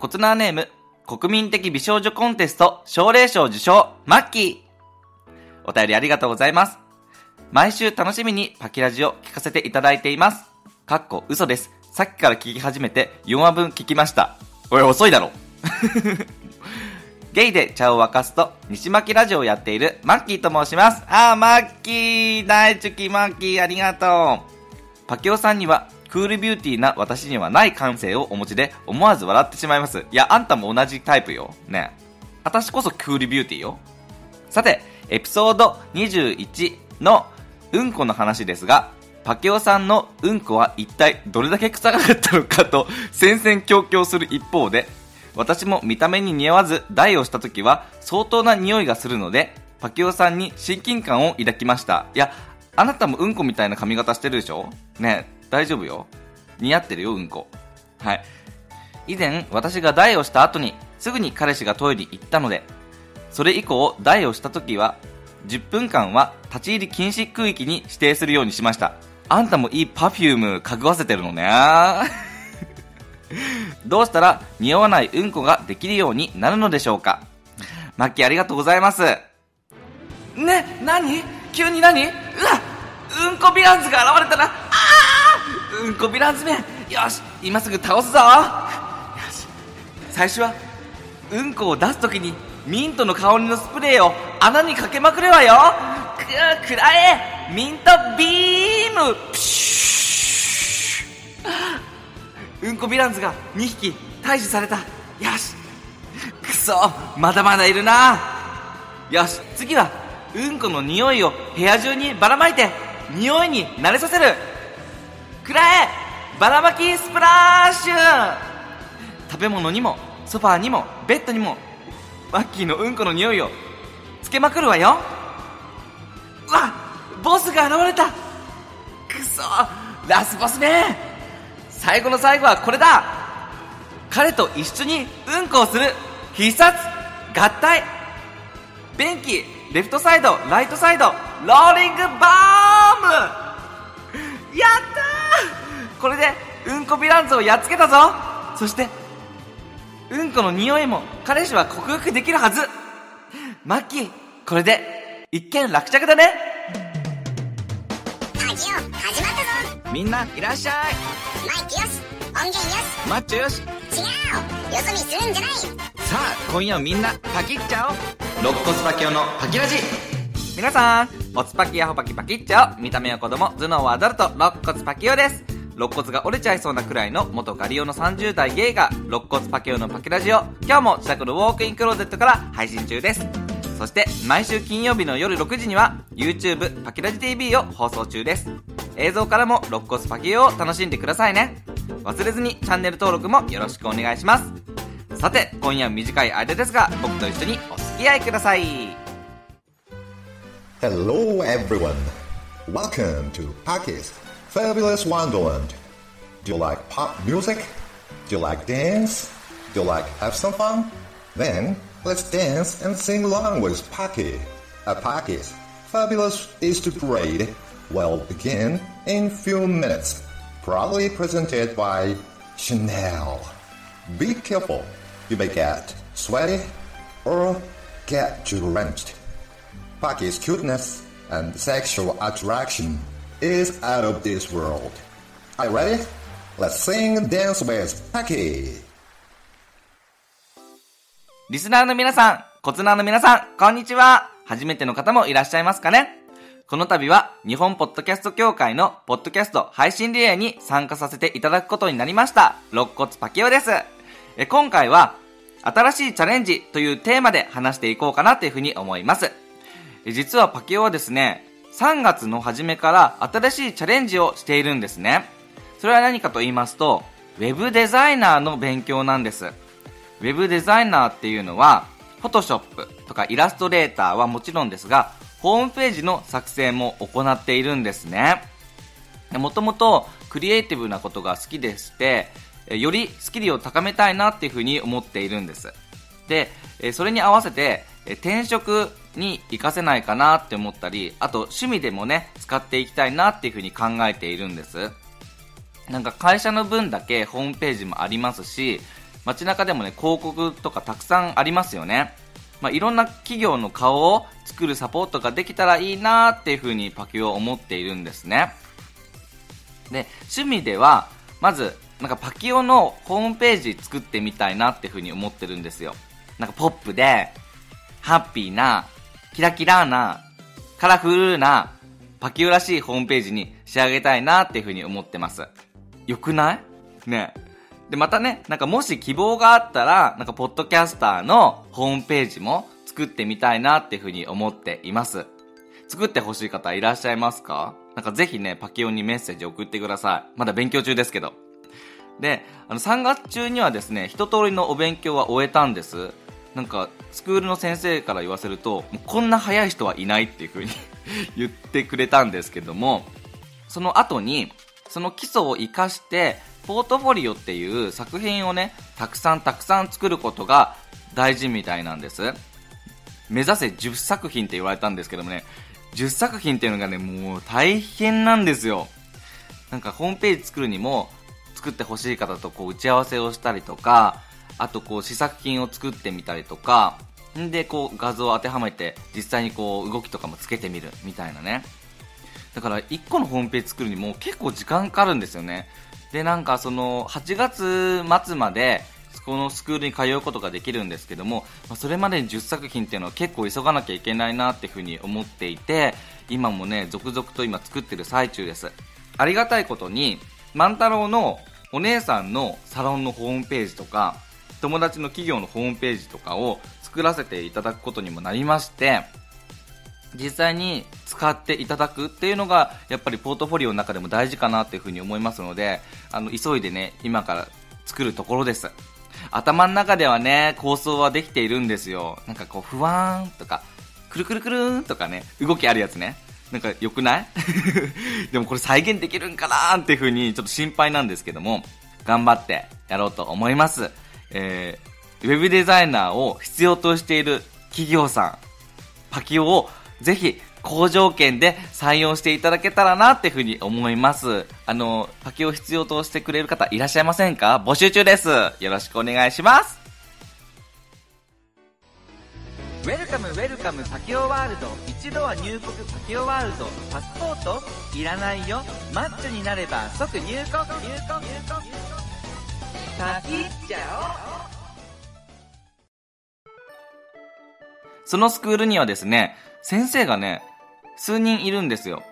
コツナーネーム、国民的美少女コンテスト奨励賞受賞、マッキー。お便りありがとうございます。毎週楽しみにパキラジを聞かせていただいています。かっこ嘘です。さっきから聞き始めて4話分聞きました。おい、遅いだろ。ゲイで茶を沸かすと、西巻ラジオをやっているマッキーと申します。あー、マッキー大好きマッキーありがとう。パキオさんには、クールビューティーな私にはない感性をお持ちで、思わず笑ってしまいます。いや、あんたも同じタイプよ。ね。私こそクールビューティーよ。さて、エピソード21のうんこの話ですが、パケオさんのうんこは一体どれだけ臭かったのかと戦々恐々する一方で、私も見た目に似合わず台をした時は相当な匂いがするので、パケオさんに親近感を抱きました。いや、あなたもうんこみたいな髪型してるでしょ？ね、大丈夫よ。似合ってるよ、うんこ。はい。以前、私が台をした後に、すぐに彼氏がトイレに行ったので、それ以降、台をした時は、10分間は立ち入り禁止区域に指定するようにしました。あんたもいいパフュームかぐわせてるのね。どうしたら匂わないうんこができるようになるのでしょうかマッキーありがとうございます。ね、何？急に何？うわうんこヴィランズが現れたら、うんこヴィランズめよし、今すぐ倒すぞ。よし、最初は、うんこを出すときにミントの香りのスプレーを穴にかけまくるわよ。く、くらえ。ミントビーム。プシュうんこヴィランズが2匹退治された。よしくそ。まだまだいるな。よし次はうんこの匂いを部屋中にばらまいて匂いに慣れさせる。くらえばらまきスプラッシュ。食べ物にもソファーにもベッドにもマッキーのうんこの匂いをつけまくるわよ。うわボスが現れた。くそラスボスめ最後の最後はこれだ。彼と一緒にうんこをする。必殺合体。便器レフトサイドライトサイドローリングバーム。やったこれでうんこヴィランズをやっつけたぞ。そしてうんこの匂いも彼氏は克服できるはず。マッキーこれで一件落着だね。ラジオ始まったぞ。みんないらっしゃい。マイクよし。音源よし。マッチョよし。違う。よそ見するんじゃないさあ今夜はみんなパキっちゃおう。肋骨パキオのパキラジ。皆さんおつパキやほパキパキっちゃお見た目は子供頭脳はアダルト。肋骨パキオです肋骨が折れちゃいそうなくらいの元ガリオの30代ゲイが肋骨パキオのパキラジオ。今日も自宅のウォークインクローゼットから配信中です。そして毎週金曜日の夜6時には YouTube パキラジ TV を放送中です。映像からも肋骨パキオを楽しんでくださいね。忘れずにチャンネル登録もよろしくお願いします。さて今夜は短い間ですが僕と一緒にお付き合いください。Hello, everyone. Welcome to Paki's Fabulous Wonderland. Do you like pop music? Do you like dance? Do you like have some fun? Then let's dance and sing along with Paki. A Paki's Fabulous is Easter Parade will begin in few minutes. Proudly presented by Chanel. Be careful. You may get sweaty or get drenched. Paki's cuteness and sexual attraction is out of this world. Are you ready? Let's sing dance with Paki. リスナーの皆さん、コツナーの皆さん、こんにちは。初めての方もいらっしゃいますかねこの度は、日本ポッドキャスト協会のポッドキャスト配信リレーに参加させていただくことになりました。肋骨パキオです。え今回は、新しいチャレンジというテーマで話していこうかなというふうに思います。実はパキオはですね、3月の初めから新しいチャレンジをしているんですね。それは何かと言いますと、ウェブデザイナーの勉強なんです。ウェブデザイナーっていうのは、フォトショップとかイラストレーターはもちろんですが、ホームページの作成も行っているんですね。もともとクリエイティブなことが好きでして、よりスキルを高めたいなっていうふうに思っているんです。で、それに合わせて転職に活かせないかなって思ったり、あと趣味でもね、使っていきたいなっていうふうに考えているんです。なんか会社の分だけホームページもありますし、街中でもね、広告とかたくさんありますよね。まあ、いろんな企業の顔を作るサポートができたらいいなっていうふうにパキオは思っているんですね。で、趣味では、まず、なんかパキオのホームページ作ってみたいなっていうふうに思ってるんですよ。なんかポップで、ハッピーな、キラキラな、カラフルな、パキオらしいホームページに仕上げたいなっていうふうに思ってます。よくない？ね。で、またね、なんかもし希望があったら、なんかポッドキャスターのホームページも作ってみたいなっていうふうに思っています。作ってほしい方いらっしゃいますか？なんかぜひね、パキオにメッセージ送ってください。まだ勉強中ですけど。で、あの、3月中にはですね、一通りのお勉強は終えたんです。なんか、スクールの先生から言わせると、こんな早い人はいないっていう風に 言ってくれたんですけども、その後に、その基礎を活かして、ポートフォリオっていう作品をね、たくさんたくさん作ることが大事みたいなんです。目指せ10作品って言われたんですけどもね、10作品っていうのがね、もう大変なんですよ。なんかホームページ作るにも、作ってほしい方とこう打ち合わせをしたりとか、あとこう試作品を作ってみたりとか、んでこう画像を当てはめて実際にこう動きとかもつけてみるみたいなね。だから1個のホームページ作るにも結構時間かかるんですよね。で、なんかその8月末までこのスクールに通うことができるんですけども、まそれまでに10作品っていうのは結構急がなきゃいけないなっていうふに思っていて、今もね、続々と今作ってる最中です。ありがたいことに、万太郎のお姉さんのサロンのホームページとか、友達の企業のホームページとかを作らせていただくことにもなりまして、実際に使っていただくっていうのが、やっぱりポートフォリオの中でも大事かなっていうふうに思いますので、あの、急いでね、今から作るところです。頭の中ではね、構想はできているんですよ。なんかこう、ふわーんとか、くるくるくるーんとかね、動きあるやつね。なんか良くない？でもこれ再現できるんかなーっていう風にちょっと心配なんですけども、頑張ってやろうと思います。えー、ウェブデザイナーを必要としている企業さん、パキオをぜひ好条件で採用していただけたらなっていうふうに思います。あの、パキオ必要としてくれる方いらっしゃいませんか？募集中です。よろしくお願いします。ウェルカムウェルカムパキオワールド一度は入国パキオワールドパスポートいらないよマッチョになれば即入国入国入国パキっちゃおそのスクールにはですね、先生がね、数人いるんですよ。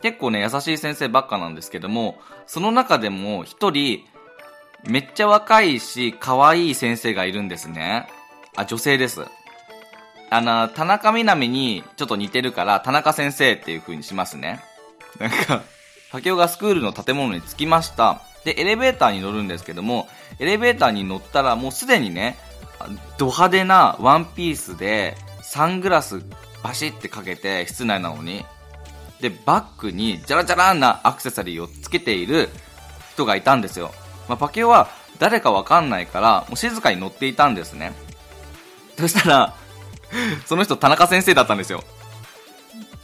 結構ね、優しい先生ばっかなんですけども、その中でも一人、めっちゃ若いし、可愛い先生がいるんですね。あ、女性です。あの、田中みな実にちょっと似てるから、田中先生っていう風にしますね。なんか、竹雄がスクールの建物に着きました。で、エレベーターに乗るんですけども、エレベーターに乗ったらもうすでにね、ド派手なワンピースで、サングラスバシってかけて、室内なのに。で、バッグにジャラジャラなアクセサリーをつけている人がいたんですよ。まあ、パケオは誰かわかんないから、もう静かに乗っていたんですね。そしたら、その人田中先生だったんですよ。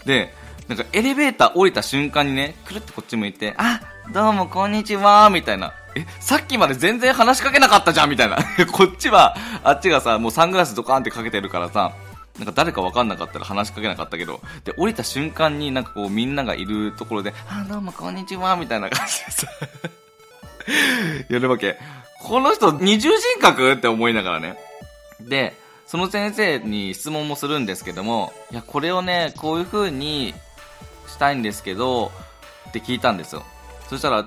で、なんかエレベーター降りた瞬間にね、くるってこっち向いて、あ、どうもこんにちは、みたいな。え、さっきまで全然話しかけなかったじゃんみたいな。こっちは、あっちがさ、もうサングラスドカーンってかけてるからさ、なんか誰か分かんなかったら話しかけなかったけど、で、降りた瞬間になんかこうみんながいるところで、あ、どうもこんにちは、みたいな感じでさ、やるわけ。この人二重人格？って思いながらね。で、その先生に質問もするんですけども、いや、これをね、こういう風にしたいんですけど、って聞いたんですよ。そしたら、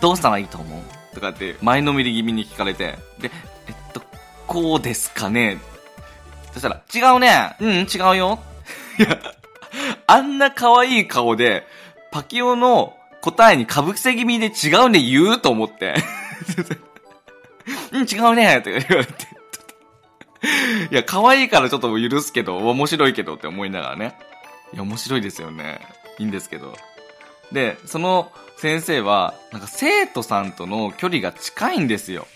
どうしたらいいと思う？とかって前のめり気味に聞かれて、で、えっと、こうですかね？そしたら、違うねうん、違うよ いや、あんな可愛い顔で、パキオの答えにかぶせ気味で違うね言うと思って。うん、違うねって言われて。いや、可愛いからちょっと許すけど、面白いけどって思いながらね。いや、面白いですよね。いんですけど。で、その先生は、なんか生徒さんとの距離が近いんですよ。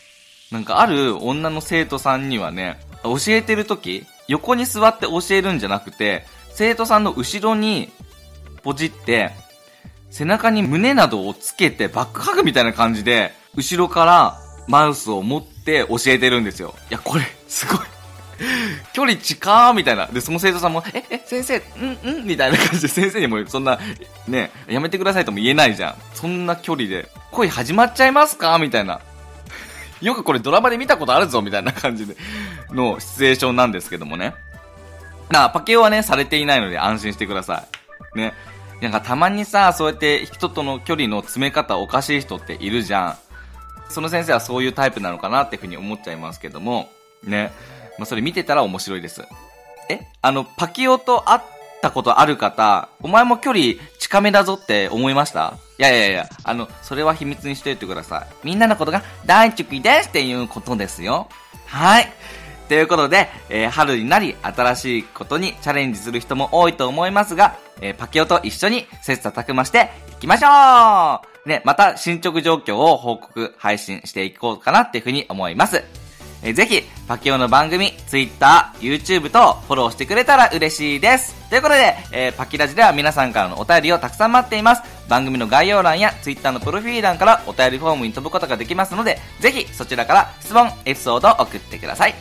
なんかある女の生徒さんにはね、教えてる時、横に座って教えるんじゃなくて、生徒さんの後ろにポジって、背中に胸などをつけてバックハグみたいな感じで、後ろからマウスを持って教えてるんですよ。いや、これ、すごい。距離近ーみたいな。で、その生徒さんも、え、え、先生、うん、うんみたいな感じで先生にもそんな、ね、やめてくださいとも言えないじゃん。そんな距離で、恋始まっちゃいますかみたいな。よくこれドラマで見たことあるぞみたいな感じで、のシチュエーションなんですけどもね。なあパケオはね、されていないので安心してください。ね。なんかたまにさ、そうやって人との距離の詰め方おかしい人っているじゃん。その先生はそういうタイプなのかなっていうふうに思っちゃいますけども、ね。まあ、それ見てたら面白いです。え？あの、パキオと会ったことある方、お前も距離近めだぞって思いました？いやいやいや、あの、それは秘密にしといてください。みんなのことが大好きですっていうことですよ。はい。ということで、えー、春になり新しいことにチャレンジする人も多いと思いますが、えー、パキオと一緒に切磋琢磨していきましょうね、また進捗状況を報告、配信していこうかなっていうふうに思います。えー、ぜひ、パキオの番組、Twitter、YouTube とフォローしてくれたら嬉しいです。ということで、えー、パキラジでは皆さんからのお便りをたくさん待っています。番組の概要欄や Twitter のプロフィール欄からお便りフォームに飛ぶことができますので、ぜひそちらから質問、エピソードを送ってください。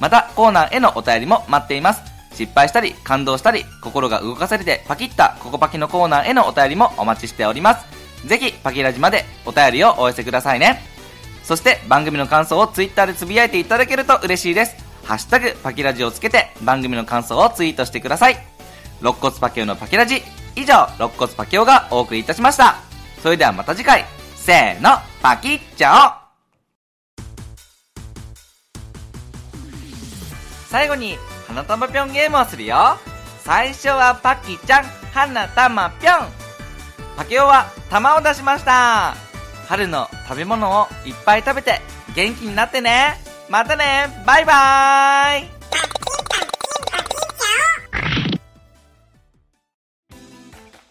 また、コーナーへのお便りも待っています。失敗したり、感動したり、心が動かされてパキッたココパキのコーナーへのお便りもお待ちしております。ぜひ、パキラジまでお便りをお寄せくださいね。そして番組の感想をツイッターでつぶやいていただけると嬉しいです。ハッシュタグパキラジをつけて番組の感想をツイートしてください。肋骨パキオのパキラジ。以上、肋骨パキオがお送りいたしました。それではまた次回。せーの、パキッチャオ最後に花束ぴょんゲームをするよ最初はパキちゃん花玉ぴょんパケオは玉を出しました春の食べ物をいっぱい食べて元気になってね。またね。バイバーイ。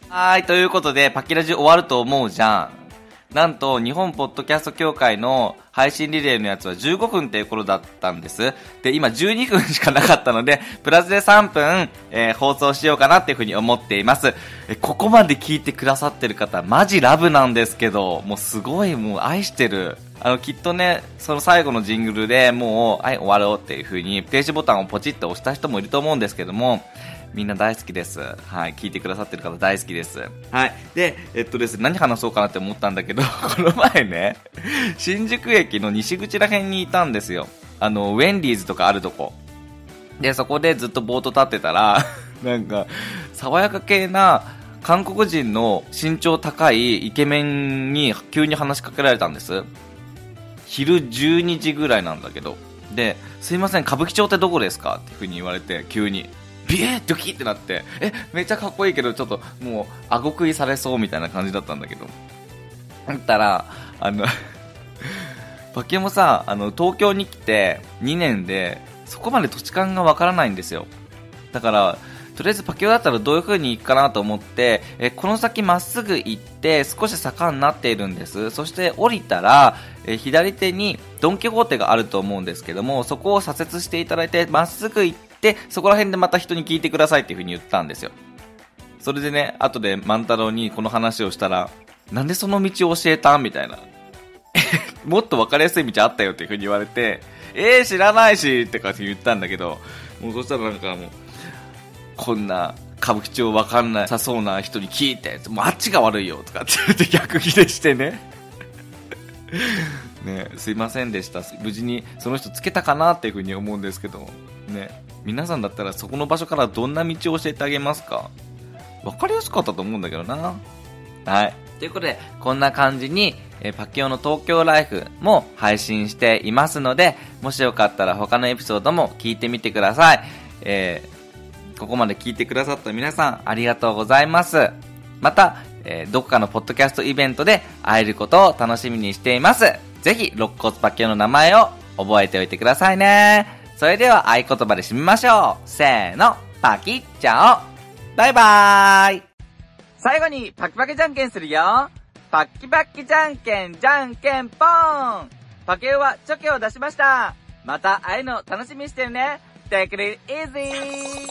はい、ということで、パキラジ終わると思うじゃん。なんと、日本ポッドキャスト協会の配信リレーのやつは15分っていう頃だったんです。で、今12分しかなかったので、プラスで3分、えー、放送しようかなっていうふうに思っています。え、ここまで聞いてくださってる方、マジラブなんですけど、もうすごいもう愛してる。あの、きっとね、その最後のジングルでもう、はい、終わろうっていう風に、停止ボタンをポチッと押した人もいると思うんですけども、みんな大好きです。はい。聞いてくださってる方大好きです。はい。で、えっとですね、何話そうかなって思ったんだけど、この前ね、新宿駅の西口ら辺にいたんですよ。あの、ウェンディーズとかあるとこ。で、そこでずっとボート立ってたら、なんか、爽やか系な、韓国人の身長高いイケメンに急に話しかけられたんです。昼12時ぐらいなんだけど。で、すいません、歌舞伎町ってどこですか？っていう風に言われて、急に。ビエードキってなって、え、めっちゃかっこいいけど、ちょっともう、顎食いされそうみたいな感じだったんだけど。だったら、あのパケもさ、あの、東京に来て2年で、そこまで土地勘がわからないんですよ。だから、とりあえずパケオだったらどういう風に行くかなと思って、えこの先まっすぐ行って少し坂になっているんです。そして降りたら、え左手にドンキホーテがあると思うんですけども、そこを左折していただいてまっすぐ行っで、そこら辺でまた人に聞いてくださいっていう風に言ったんですよ。それでね、後で万太郎にこの話をしたら、なんでその道を教えた？みたいな。もっと分かりやすい道あったよっていう風に言われて、えー、知らないしって感じで言ったんだけど、もうそしたらなんかもう、こんな歌舞伎町分かんなさそうな人に聞いて、もうあっちが悪いよとかって言って逆ギレしてね。ね、すいませんでした。無事にその人つけたかなっていう風に思うんですけど、ね、皆さんだったらそこの場所からどんな道を教えてあげますか？分かりやすかったと思うんだけどな。はい。ということで、こんな感じに、え、パキオの東京ライフも配信していますので、もしよかったら他のエピソードも聞いてみてください。えー、ここまで聞いてくださった皆さん、ありがとうございます。また、えー、どこかのポッドキャストイベントで会えることを楽しみにしています。ぜひ、肋骨パキオの名前を覚えておいてくださいね。それでは合言葉で締めましょう。せーの、パキッチャオバイバーイ最後にパキパキじゃんけんするよパッキパッキじゃんけんじゃんけんぽーんパケオはチョキを出しましたまた会えるの楽しみにしてるね Take it easy.